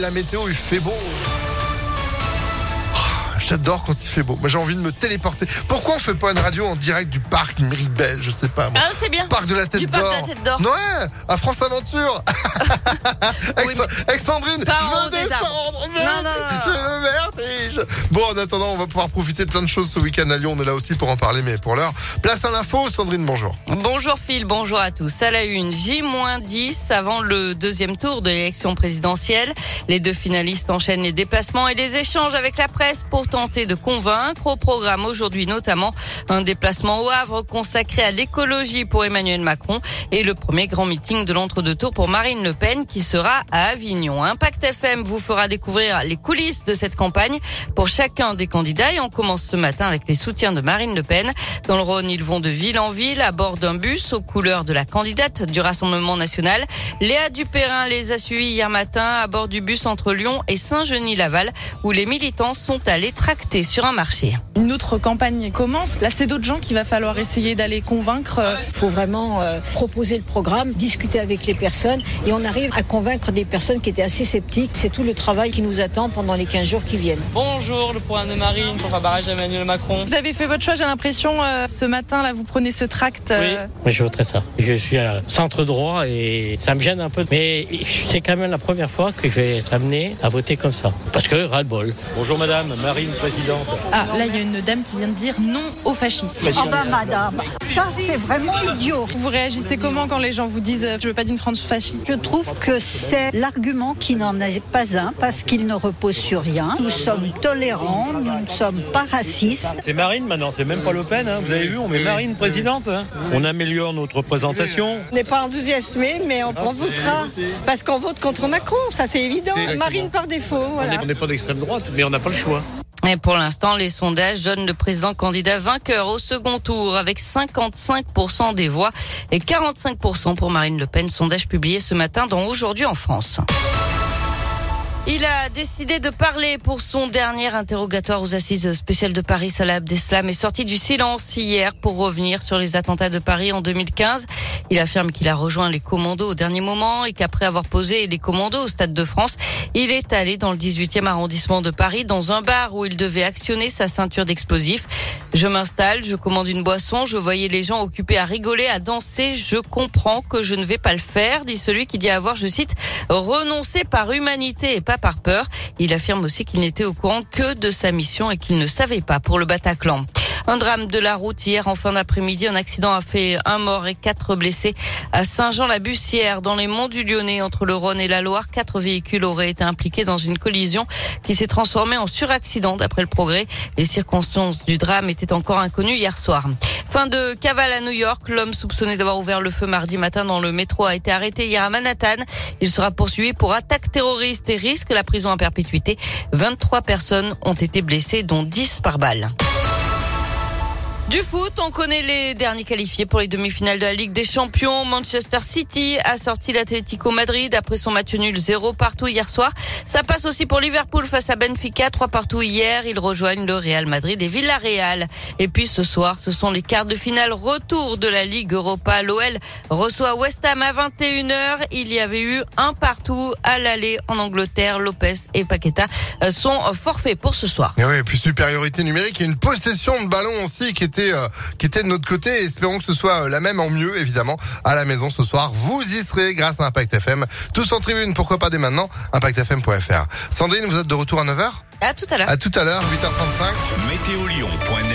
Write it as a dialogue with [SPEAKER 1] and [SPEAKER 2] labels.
[SPEAKER 1] la météo, il fait beau. J'adore quand il fait beau. Moi, j'ai envie de me téléporter. Pourquoi on fait pas une radio en direct du parc Miribel Je sais pas.
[SPEAKER 2] Ah, c'est bien.
[SPEAKER 1] Parc de la Tête
[SPEAKER 2] Du
[SPEAKER 1] d'Or.
[SPEAKER 2] parc de la Tête d'Or.
[SPEAKER 1] Ouais, à France Aventure.
[SPEAKER 2] Oui,
[SPEAKER 1] je veux
[SPEAKER 2] des
[SPEAKER 1] descendre.
[SPEAKER 2] Non, non, non.
[SPEAKER 1] C'est le vertige. Bon, en attendant, on va pouvoir profiter de plein de choses ce week-end à Lyon. On est là aussi pour en parler, mais pour l'heure, place à l'info. Sandrine, bonjour.
[SPEAKER 2] Bonjour Phil, bonjour à tous. À la une, J-10 avant le deuxième tour de l'élection présidentielle. Les deux finalistes enchaînent les déplacements et les échanges avec la presse pour tenter de convaincre. Au programme aujourd'hui notamment un déplacement au Havre consacré à l'écologie pour Emmanuel Macron et le premier grand meeting de l'entre-deux tours pour Marine Le Pen qui sera à Avignon. Impact FM vous fera découvrir les coulisses de cette campagne pour chacun des candidats et on commence ce matin avec les soutiens de Marine Le Pen. Dans le Rhône, ils vont de ville en ville à bord d'un bus aux couleurs de la candidate du Rassemblement national. Léa Dupérin les a suivis hier matin à bord du bus entre Lyon et Saint-Genis-Laval où les militants sont allés tracter sur un marché.
[SPEAKER 3] Une autre campagne commence. Là, c'est d'autres gens qu'il va falloir essayer d'aller convaincre.
[SPEAKER 4] Il faut vraiment euh, proposer le programme, discuter avec les personnes et on arrive à convaincre des personnes qui étaient assez sceptiques. C'est tout le travail qui nous attend pendant les 15 jours qui viennent.
[SPEAKER 5] Bonjour, le programme de Marine pour faire barrage à Emmanuel Macron.
[SPEAKER 3] Vous avez fait votre choix, j'ai l'impression, euh, ce matin, là, vous prenez ce tract. euh,
[SPEAKER 5] Oui, moi je voterai ça. Je suis à centre droit et ça me gêne un peu. Mais c'est quand même la première fois que je vais être amené à voter comme ça. Parce que ras-le-bol.
[SPEAKER 6] Bonjour madame, Marine présidente.
[SPEAKER 3] Ah, là, il y a une dame qui vient de dire non au fascisme.
[SPEAKER 7] Ah bah madame, ça c'est vraiment idiot.
[SPEAKER 3] Vous réagissez comment quand les gens vous disent euh, je veux pas d'une France fasciste?
[SPEAKER 7] Je trouve que c'est l'argument qui n'en est pas un parce qu'il ne repose sur rien. Nous sommes tolérants, nous ne sommes pas racistes.
[SPEAKER 6] C'est Marine maintenant, c'est même pas Le Pen. hein. Vous avez vu, on met Marine présidente. hein. On améliore notre représentation.
[SPEAKER 8] On n'est pas enthousiasmé, mais on, on votera. Parce qu'on vote contre Macron, ça c'est évident. Marine par défaut,
[SPEAKER 6] On
[SPEAKER 8] voilà.
[SPEAKER 6] n'est- on n'est pas d'extrême droite, mais on n'a pas le choix.
[SPEAKER 2] Et pour l'instant, les sondages donnent le président candidat vainqueur au second tour avec 55% des voix et 45% pour Marine Le Pen. Sondage publié ce matin dans Aujourd'hui en France. Il a décidé de parler pour son dernier interrogatoire aux assises spéciales de Paris. Salah Abdeslam est sorti du silence hier pour revenir sur les attentats de Paris en 2015. Il affirme qu'il a rejoint les commandos au dernier moment et qu'après avoir posé les commandos au Stade de France, il est allé dans le 18e arrondissement de Paris dans un bar où il devait actionner sa ceinture d'explosifs. Je m'installe, je commande une boisson, je voyais les gens occupés à rigoler, à danser. Je comprends que je ne vais pas le faire, dit celui qui dit avoir, je cite, renoncé par humanité et pas par peur. Il affirme aussi qu'il n'était au courant que de sa mission et qu'il ne savait pas pour le Bataclan. Un drame de la route hier en fin d'après-midi. Un accident a fait un mort et quatre blessés à Saint-Jean-la-Bussière dans les monts du Lyonnais entre le Rhône et la Loire. Quatre véhicules auraient été impliqués dans une collision qui s'est transformée en suraccident d'après le progrès. Les circonstances du drame étaient encore inconnues hier soir. Fin de cavale à New York. L'homme soupçonné d'avoir ouvert le feu mardi matin dans le métro a été arrêté hier à Manhattan. Il sera poursuivi pour attaque terroriste et risque la prison à perpétuité. 23 personnes ont été blessées, dont 10 par balle. Du foot, on connaît les derniers qualifiés pour les demi-finales de la Ligue des Champions. Manchester City a sorti l'Atlético Madrid après son match nul 0 partout hier soir. Ça passe aussi pour Liverpool face à Benfica, 3 partout hier. Ils rejoignent le Real Madrid et Villarreal. Et puis ce soir, ce sont les quarts de finale retour de la Ligue Europa. L'OL reçoit West Ham à 21h. Il y avait eu un partout à l'aller en Angleterre. Lopez et Paqueta sont forfaits pour ce soir.
[SPEAKER 1] Et plus supériorité numérique et une possession de ballon aussi qui était euh, qui était de notre côté. Espérons que ce soit euh, la même en mieux, évidemment, à la maison ce soir. Vous y serez grâce à Impact FM. Tous en tribune, pourquoi pas dès maintenant ImpactFM.fr. Sandrine, vous êtes de retour à 9h
[SPEAKER 2] À tout à l'heure.
[SPEAKER 1] À tout à l'heure, 8h35.
[SPEAKER 9] Météolion.net